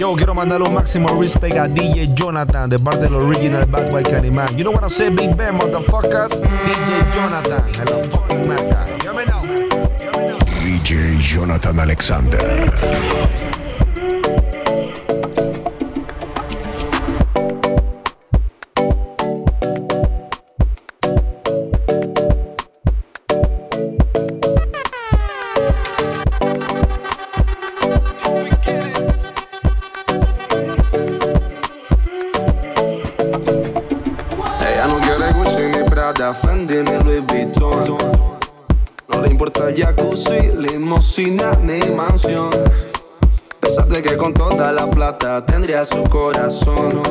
Yo, quiero mandarle un máximo respect a DJ Jonathan de parte del original Bad Boy Candyman. You know what I say, Big Ben, motherfuckers? DJ Jonathan, hello fucking matter. You me know. DJ Jonathan Alexander. Tendría su corazón.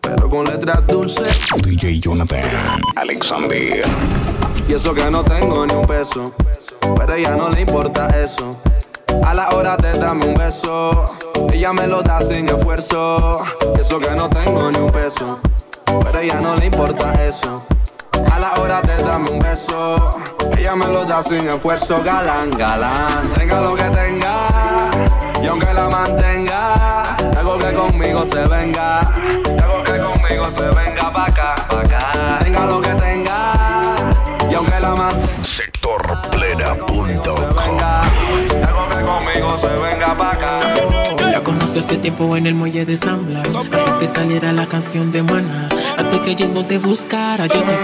Pero con letras dulces DJ Jonathan Alexander. y eso que no tengo ni un peso. Pero a ella no le importa eso. A la hora de darme un beso, ella me lo da sin esfuerzo. Y eso que no tengo ni un peso. Pero a ella no le importa eso. A la hora de darme un beso, ella me lo da sin esfuerzo. Galán, galán, tenga lo que tenga. Y aunque la mantenga, algo que conmigo se venga. Algo que conmigo se venga pa' acá, pa' acá. Tenga lo que tenga. Y aunque la mantenga Sectorplena.com algo que conmigo se venga pa' acá. La conocí hace tiempo en el muelle de San Blas Antes de saliera la canción de Mana Antes que yendo te buscara yo te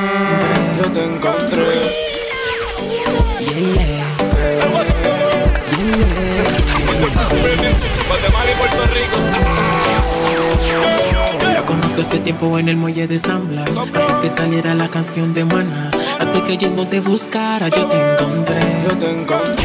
Yo te encontré. Yeah, yeah. La conocí hace tiempo en el muelle de San Blas Antes de saliera la canción de Mana Antes que yendo te buscara yo te encontré Yo te encontré.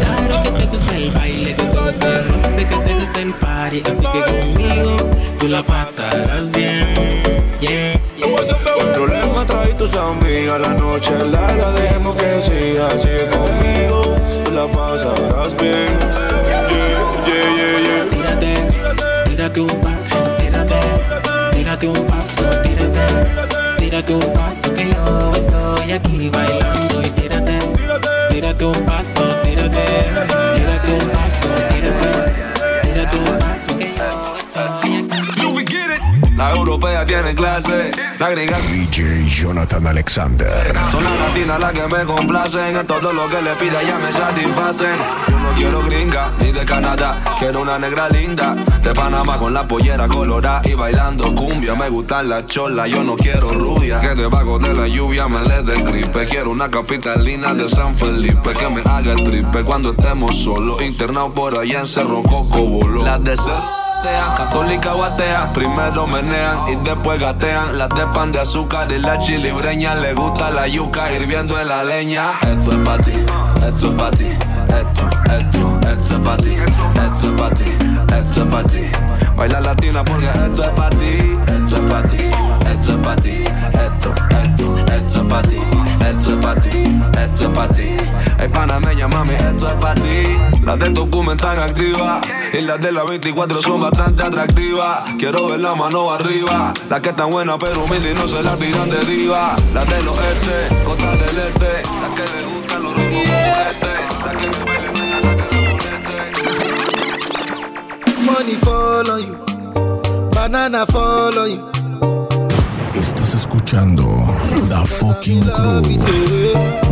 Claro que te gusta el baile, que te gusta el roce, que te gusta el party Así que conmigo tú la pasarás bien Yeah, El problema trae tus amigas. La noche larga, dejemos que siga así conmigo. La pasarás bien. Yeah, yeah, yeah, yeah. Tírate, tírate un paso, tírate, tírate un paso, tírate, tírate un paso que yo estoy aquí bailando y tírate, tírate un paso, tírate, tírate un paso, tírate, tírate un paso que yo estoy. La europea tiene clase. La gringa DJ Jonathan Alexander. Son las latinas las que me complacen. En todo lo que le pida ya me satisfacen. Yo no quiero gringa ni de Canadá. Quiero una negra linda de Panamá con la pollera colorada y bailando cumbia. Me gustan las cholas, yo no quiero rubia. Que debajo de la lluvia me le dé gripe. Quiero una capitalina de San Felipe que me haga el tripe cuando estemos solos. Internado por allá en Cerro Coco Bolo. Las de Católica o atea, primero menean y después gatean. Las de pan de azúcar y la chilibreña le gusta la yuca hirviendo en la leña. Esto es pa' ti, esto es pa' ti, esto, esto, esto es pa' ti, esto es pa' ti, esto es pa' ti. Baila latina porque esto es pa' ti, esto es pa' ti, esto es pa' ti, esto, esto, esto es pa' ti, esto es pa' ti, esto es pa' ti. Hey panameña mami, esto es pa' ti. Las de Tocumen están activas y las de la 24 son bastante atractivas. Quiero ver la mano arriba, las que están buenas pero humildes y no se las tiran de diva. Las del oeste, costa del este, las que le gustan los ritmos como este, las que me bailen, nena, las que le ponete. Money fall on you, banana fall on you. Estás escuchando The Fucking Crew.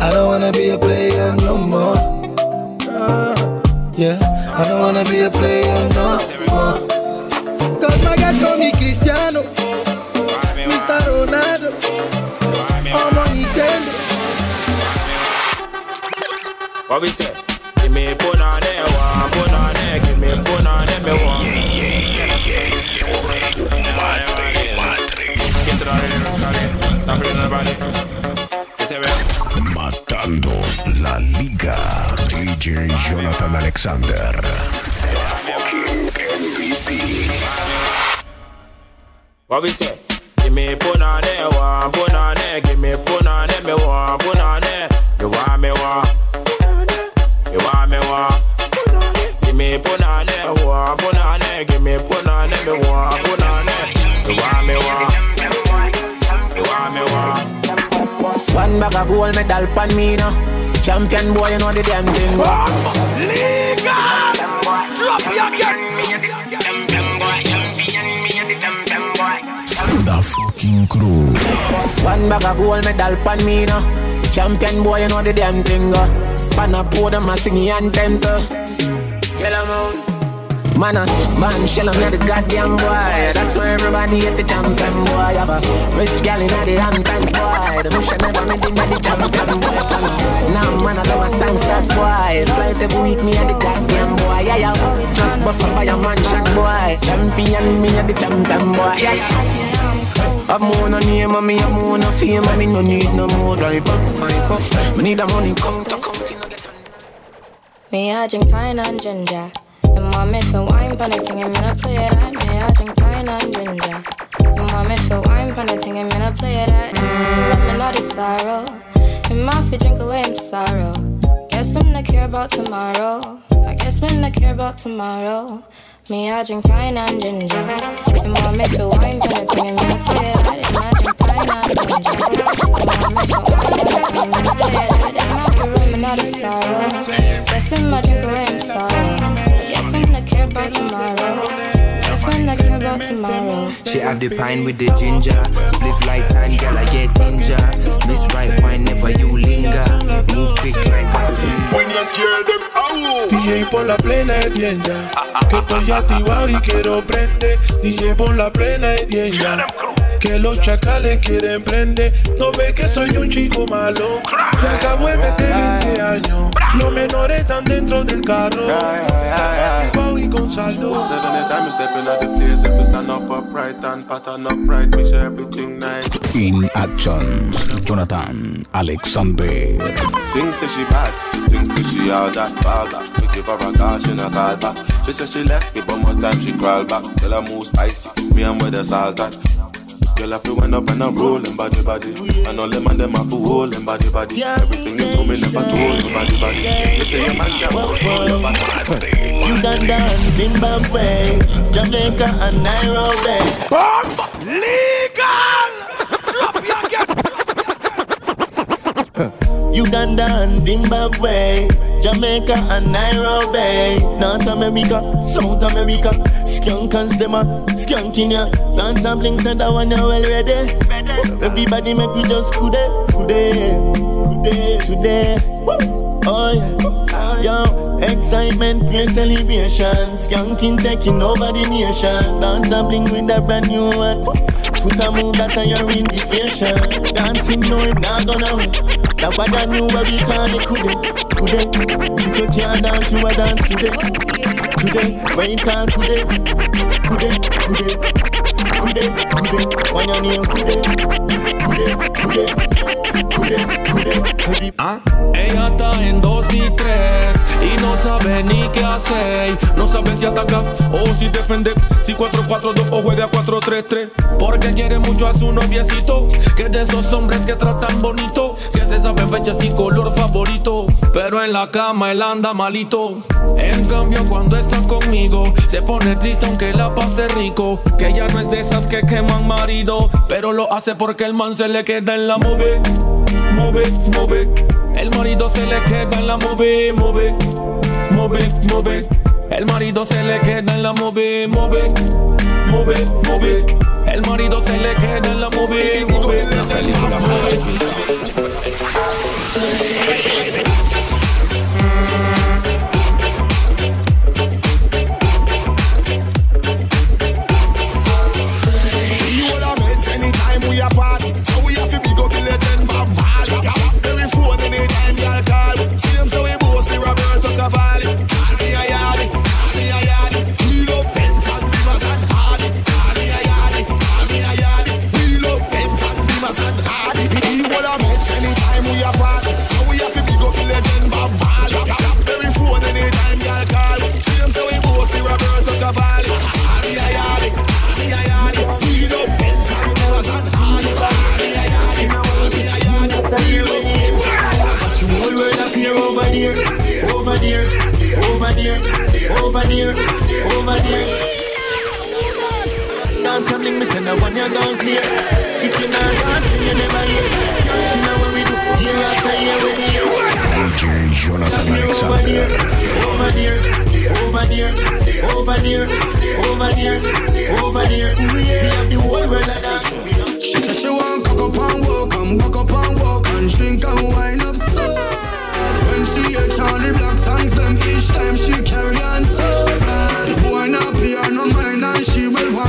I don't wanna be a player no more. Yeah, I don't wanna be a player no more. Cause my guys call me Cristiano, Mr. Ronaldo, I'm on Nintendo. What we say? Give me put on there, one put on there, give me put on there, me one. Get it on the lyrical, not for DJ Jonathan Alexander. Fucking MVP. What we say? Give me put on it, one put on it. Give me put on it, me want put on it. You want me want? You want me want? Give me put on it, one put on it. Give me put on it, me want put on it. You want me want? You want me want? One bag of gold medal pan me now. Champion boy, you know the damn thing. Legal! Drop your The fucking crew. One bag of gold medal pan me now. Champion boy, you know the damn thing. uh. Pan a podium, I sing the anthem to. Yellow moon. Man, a man, shell on the goddamn boy. That's why everybody hate the champion boy. Have a rich gal in the Hamptons boy. The bush never made the the champion boy. Now man, I love a songsters boy. Flight every week, me and the goddamn boy. Yeah, yeah. Just bust up by a man shot boy. Champion, me and the champion boy. Yeah, yeah. I'm on a name and I'm on a fame and me no need no more drive up. Me need the money come to Me, I drink pine and ginger. And mommy feel wine pan the thing, I'm gonna play that. Me, I drink pine and ginger. And mommy feel wine pan the thing, I'm gonna play that. Mm, let me know the sorrow. And my feet drink away my sorrow. Guess I'm not care about tomorrow. I guess me not care about tomorrow. Me, I drink pine and ginger. And mommy feel wine pan the thing, I'm gonna play that. And I drink pine and ginger. And mommy feel wine pan the thing, I'm gonna play that. And my room, another sorrow. Guess I'm not drink away my sorrow. Guess I'm care about tomorrow. Guess I'm care about tomorrow. She have the pine with the ginger. Spliff like time, girl, I get ninja. Miss right wine, never you linger. Move quick like DJ por la plena es bien ya Que estoy activado y quiero prender DJ por la plena es bien ya Que los chacales quieren prender. No ve que soy un chico malo. Y acabo de meter 20 años Los menores están dentro del carro. Y con saldo. There's any time you stepping at the place. If you stand up upright and pattern upright Make sure everything nice. In action. Jonathan Alexander. Things say she bad Things say she all that fall back We give her a call, she not call back She say she left me but more time she crawl back. Tell her move spicy Me and with the salt at Girl, I feel wind up and I'm rolling body body And all them and them have to hold body body Everything you do me never told you body body You say your man can't hold your body Uganda and Zimbabwe, Jamaica and Nairobi. Legal! Uganda and Zimbabwe, Jamaica and Nairobi, North America, South America, skunk and stemmer, skunk in ya, and bling said one you well ready. So everybody make we just today, today, today, today. Oh yeah, yo, excitement, pure celebration, skanking taking over the nation, and bling with a brand new one. Foot a move that are your invitation. Dancing, no, it not gonna win. Now I knew where we can it couldn't, couldn't. If you can't dance, you a dance today, today. When you can't couldn't, couldn't, couldn't, couldn't, couldn't. When you're near couldn't, couldn't, couldn't. Ah, Ella está en dos y tres y no sabe ni qué hacer. No sabe si ataca o si defender. Si 4-4-2 o juega 4-3-3. Porque quiere mucho a su noviecito. Que es de esos hombres que tratan bonito. Que se sabe fechas y color favorito. Pero en la cama él anda malito. En cambio, cuando está conmigo, se pone triste aunque la pase rico. Que ella no es de esas que queman marido. Pero lo hace porque el man se le queda en la move. El marido se le queda en la move, move, move. El marido se le queda en la move, move, move. El marido se le queda en la move,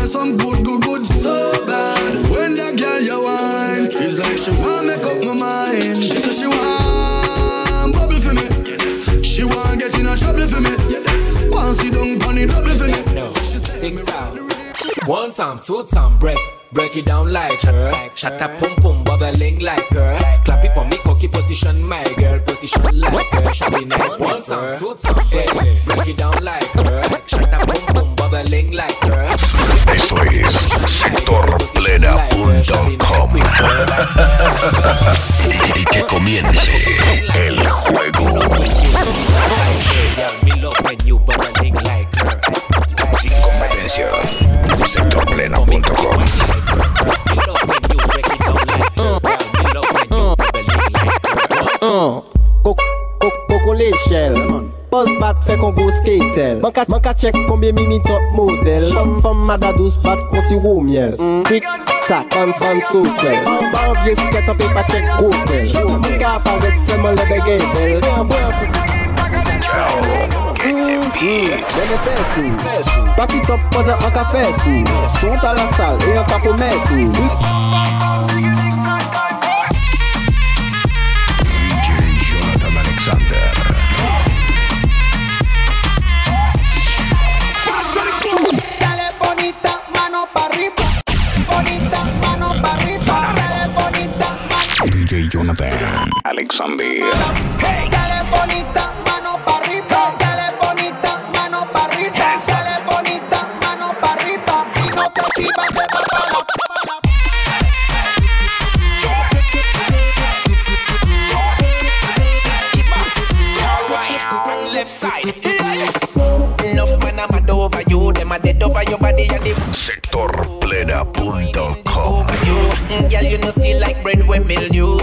some good, good, good so bad. When that girl you wine, it's like she want make up my mind. She say she want bubble for me. She want get in a trouble for me. Want sit down pon the double for me. No, sound. One time, two time, break. Break it down like her. Shut up, pum pum, bubbling like her. Clap it for me, cocky position, my girl. Position like her. Shut it night, one time, two break. Break it down like her. Shut up, pum pum, bubbling like her. Esto es sectorplena.com. Y que comience el juego. Me love when you bubbling like her. Sin competencia. sectorpleno.com. Buzz bat fè kon go skatel Man ka, chek konbyen mi mi top model Fèm mada douz bat kon si wou miel Tik tak, an san sotel Ba an vye sket an pe pa chek gotel seman bel Deme ta la sal e DJ Jonathan Alexander. Jonathan Alexander. hey. Dale bonita, Sectorplena.com. you.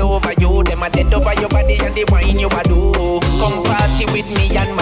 Over you. Them a dead over your body and they wine you a do. Come party with me and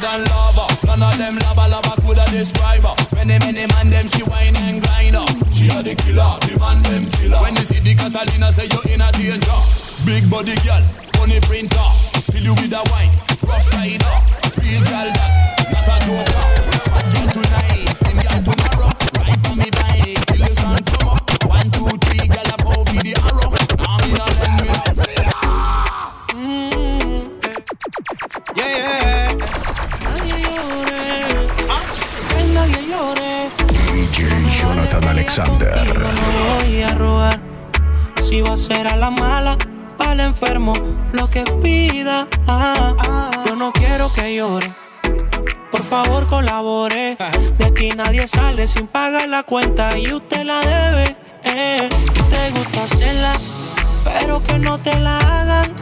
than lava. None of them lava lava coulda describe her. Many many man them she whine and grind her. She a the killer, the man them killer. When they see the Catalina, say you in a danger. Big body girl, money printer. Fill you with a wine, rough rider. Real girl that, not a joker. Fat girl tonight, slim girl tomorrow. Voy a la mala el enfermo, lo que pida. Ah, yo no quiero que llore. Por favor colabore. De aquí nadie sale sin pagar la cuenta y usted la debe. Eh. Te gusta hacerla, pero que no te la hagan.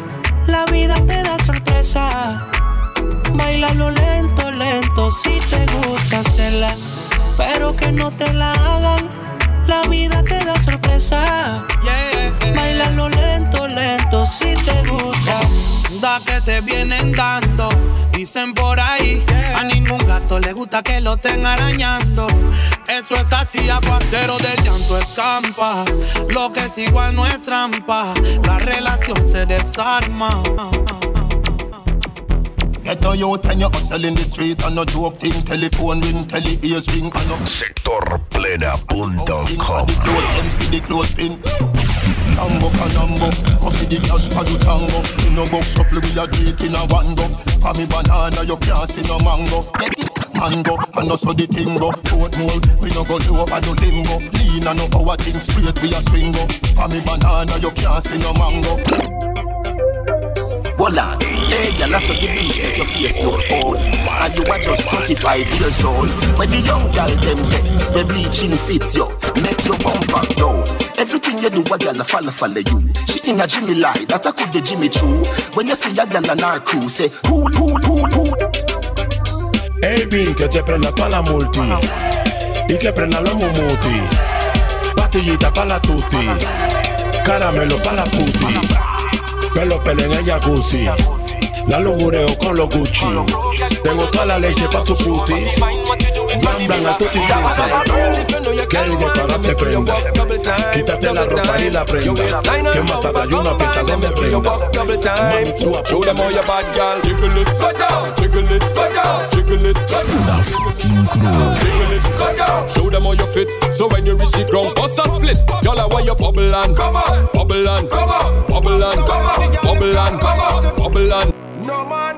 La vida te da sorpresa. Bailalo lento, lento, si te gusta hacerla, pero que no te la hagan. La vida te da sorpresa. Bailalo lento, lento, si te gusta. Da que te vienen dando, dicen por ahí. A ningún gato le gusta que lo estén arañando. Eso es así, aguacero del llanto escampa. Lo que es igual no es trampa. La relación se desarma. Get a youth and you hustle in the street and no joke thing. Telephone ring, tele ears ring and no Sectorplena.com the close pin. Lambo can Lambo, coffee the cash for the tango. In no box shuffle we a do it in a one go. For me banana you can't see no mango. Get it? Mango, and also the thing go Foot mold, we no go low and no limbo Lean and no power thing straight we a swing go For me banana you can't see no mango Hold on, hey girl, I saw the beach make your face look old And you are just 25 years old When the young girl them get, the bleaching fit you Make your bumper down Everything you do, a girl follow follow you. She in a Jimmy lie, that I could the Jimmy true When you see a girl on her crew, say Who, who, who, who? Ey, Pin, que te prenda pa' la multi. Y que prenda los mumuti. Pastillita pa' la tuti, caramelo pa' la puti. Pelo pele en el jacuzzi, la lugureo con los Gucci. Tengo toda la leche pa' tu puti. Blan, blan, a tutti frutti. Que el para se prenda. Quítate la ropa y la prenda. Que matada hay una fiesta donde prenda. Mami, tú Show them how you bad girl. Jiggle it, go down. Jiggle it, go down. Jiggle it, go down. La fucking crew Jiggle it, go down. Show them how you fit. So when you reach the ground, bust a split. Y'all are why you bubble and come on, bubble and come on, bubble and come on, bubble and come on, bubble and. No man,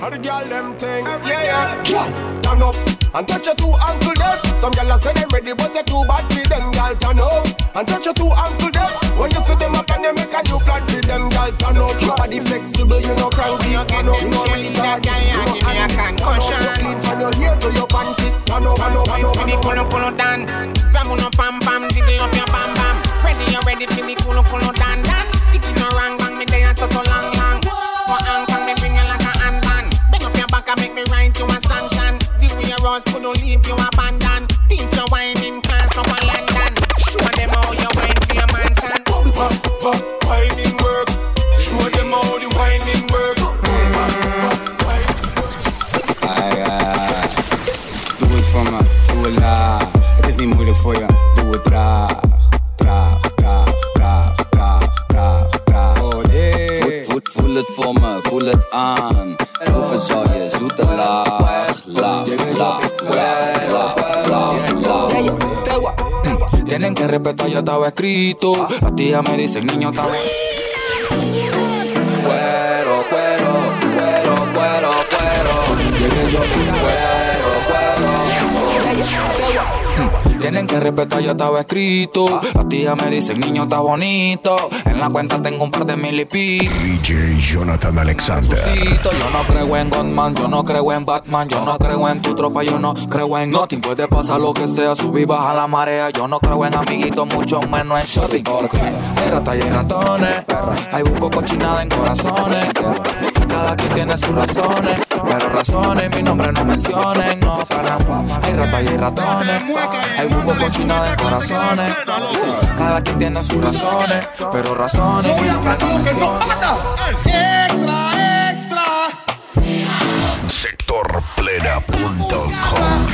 how the girl them thing? Yeah, yeah. Girl, turn up and touch your two ankle there. Some gyal say them ready, but they too bad for them. Girl, turn up and touch your two ankle there. When you see them up and they make a new plan for them. Girl, turn up. Your body flexible, you know cranky. You turn up, you know retard. You know hand. Turn up, you clean from your hair to your panty. Turn up, ya estaba escrito. Las tías me dicen, niño, está Tienen que respetar, ya estaba escrito. Las tías me dicen, niño, está bonito. En la cuenta tengo un par de mil y pico. DJ Jonathan Alexander Yo no creo en Godman, yo no creo en Batman, yo no creo en tu tropa, yo no creo en nothing. Puede pasar lo que sea, subir baja la marea. Yo no creo en amiguitos, mucho menos en shopping. Porque hay ratas y ratones, hay busco cochinada en corazones. Cada quien tiene sus razones, pero razones mi nombre no mencionen, no para. Hay ratas y hay ratones, hay busco cochinada en corazones. Cada quien tiene sus razones, pero razones mi nombre no mencionen. Extra, extra. Sectorplena.com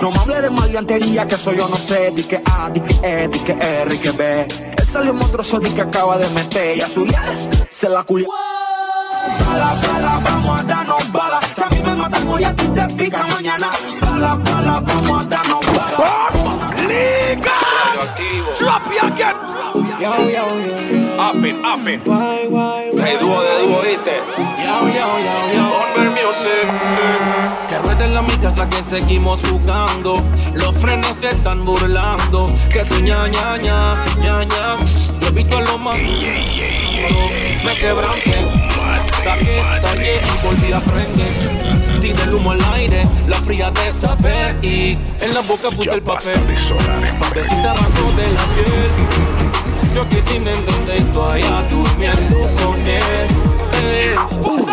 No me hable de maleantería, que eso yo no sé. Di que A, di que E, di que R, y que B. Salió monstruoso, que acaba de meter. Y a su ya se la culió. Bala, bala, vamos a darnos bala. Si a mí me matan hoy, a ti te pica mañana. Bala, bala, vamos a darnos bala. Liga. Drop you again. Yo, yo, yo. Up it, up it. Why, why, Hey, dúo de dúo, ¿viste? Yo, yo, yo, yo. Music. Es la mi casa que seguimos jugando. Los frenos se están burlando. Que tu ña ña ña ña ña. Yo he visto a lo más. Me quebranté. Saqué, tallé y volví a prender. Tiré el humo al aire, la fría destapé y en la boca puse el papel. Papecita arrancó de la piel. Yo aquí sin entender y allá durmiendo con él.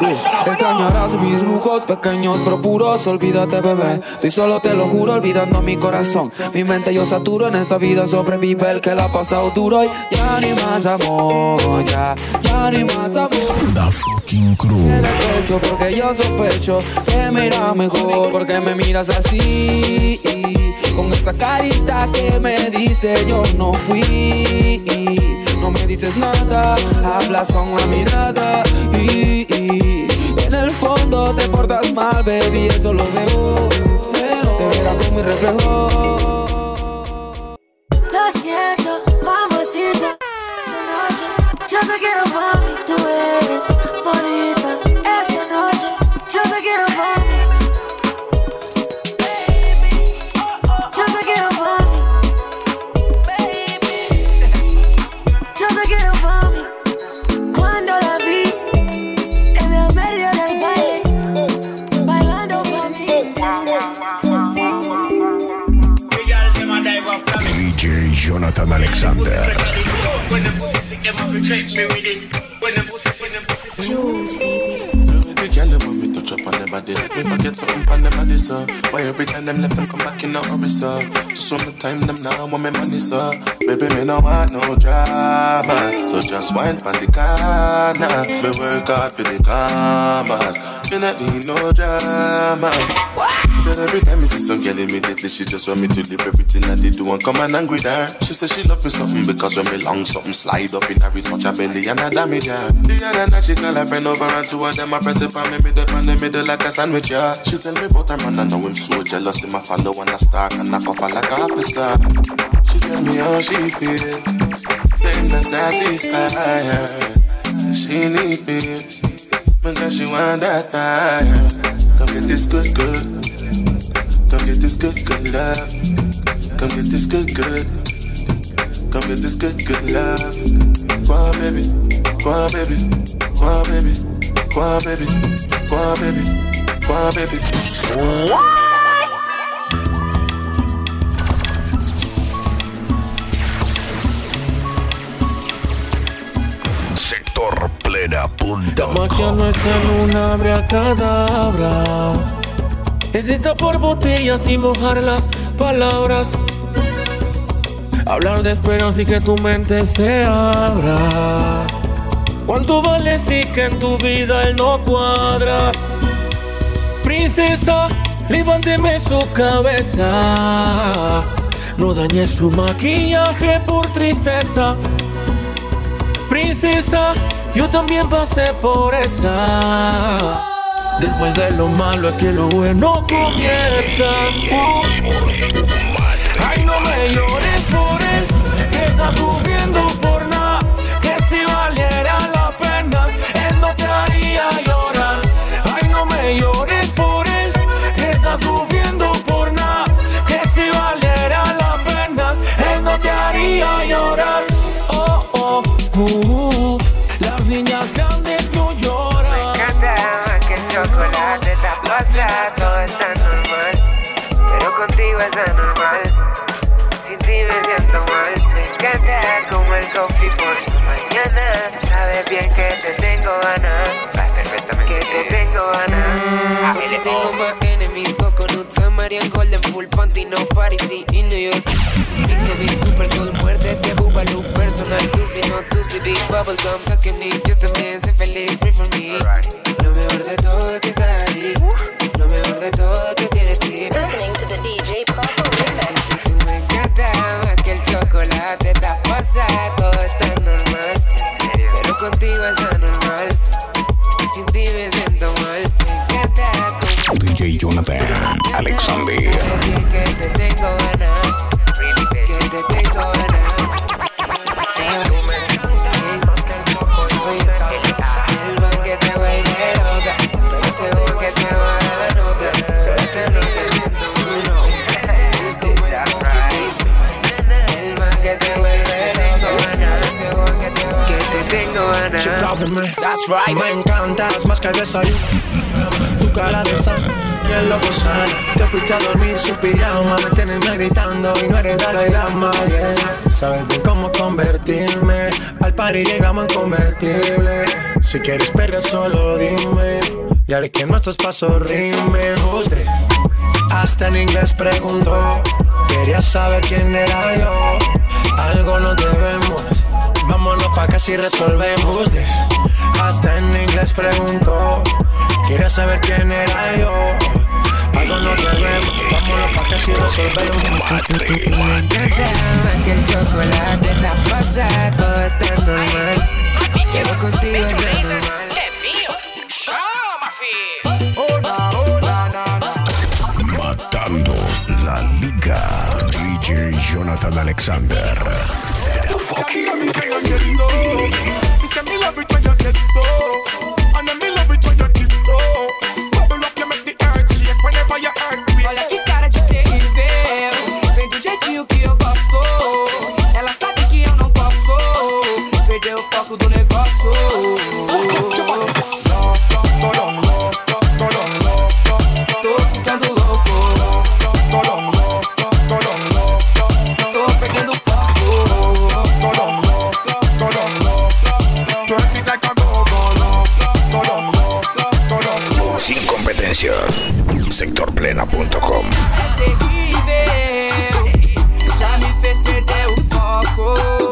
Extrañarás mis lujos pequeños pero puros Olvídate bebé, y solo te lo juro Olvidando mi corazón, mi mente yo saturo En esta vida sobrevive el que la ha pasado duro. Y ya ni más amor, ya, ya ni más amor. The fucking crew. Porque yo sospecho Que me irá mejor. Porque me miras así Con esa carita que me dice yo no fui No me dices nada Hablas con la mirada y, en el fondo te portas mal, baby, eso lo veo. Te verás con mi reflejo. Lo siento, mamacita. Esta yo te quiero mami, tú eres bonita. Every time them left them come back in a hurry, sir? Just one the time them now want me money, sir. Baby, me no want no drama, so just wine for the corner. Me work hard for the commas, me not need no drama. Said every time me see some girl immediately she just want me to leave everything that they do and come and angry her. She said she love me something because when me long something slide up in it touch her belly and I damage her. The other night she call her friend over and two of them I press it on me middle on the middle like a sandwich, yeah. She tell me about her man and now him so jealous him I follow and I stalk and I her like a officer. She tell me how she feel, saying not satisfied. She need me because she want that fire. Come get this good, good. Come get this good, good love. Come get this good, good. Come get this good, good love. Baby. On, baby. On, baby. On, baby. On, baby. Baby. Sectorplena.com. La magia no está en una Existe por botellas y mojar las palabras. Hablar de esperanza y que tu mente se abra. ¿Cuánto vale si que en tu vida él no cuadra? Princesa, levánteme su cabeza. No dañes tu maquillaje por tristeza. Princesa, yo también pasé por esa. Después de lo malo es que lo bueno comienza. Ay, no me llores por él, que está sufriendo por nada. Que si valiera la pena, él no te haría Es anormal. Sin ti me siento mal. Me encanta como el coffee por la mañana. Sabes bien que te tengo ganas. Perfectamente que te tengo ganas. Le tengo más enemies, coconut, Samarian, Golden, Full Panty, no sí, in New York Big Heavy, Super Cool, muerte de Boobaloo Personal, tú si no, tú si Big Bubblegum, Packing yo también sé feliz, pray for me Lo mejor de todo es que estás ahí Lo mejor de todo es que tienes ti Listening to the DJ Pasada, todo está normal. Pero contigo es anormal. Sin ti me siento mal. Me encanta como DJ Jonathan Alexander. That's right. Me encantas más que el desayuno. Tu cara de sal, piel loco sana. Te fuiste a dormir sin pijama. Me tienes meditando y no eres Dalai Lama. Yeah. Sabes bien cómo convertirme. Al party llegamos en convertible. Si quieres perder solo dime. Y haré que nuestros pasos rimen. Usted hasta en inglés preguntó. Quería saber quién era yo. Algo nos debemos. Pa' que si resolvemos. this. Hasta en inglés preguntó. Quería saber quién era yo. Algo nos debemos. Vámonos pa' que si resolvemos. Que el chocolate está pasado, todo está normal. Pero contigo es normal. Matando la liga. DJ Jonathan Alexander. I can hear it when you're getting low. You say me love it when you said so. Competencia. Sectorplena.com. já me fez perder o foco.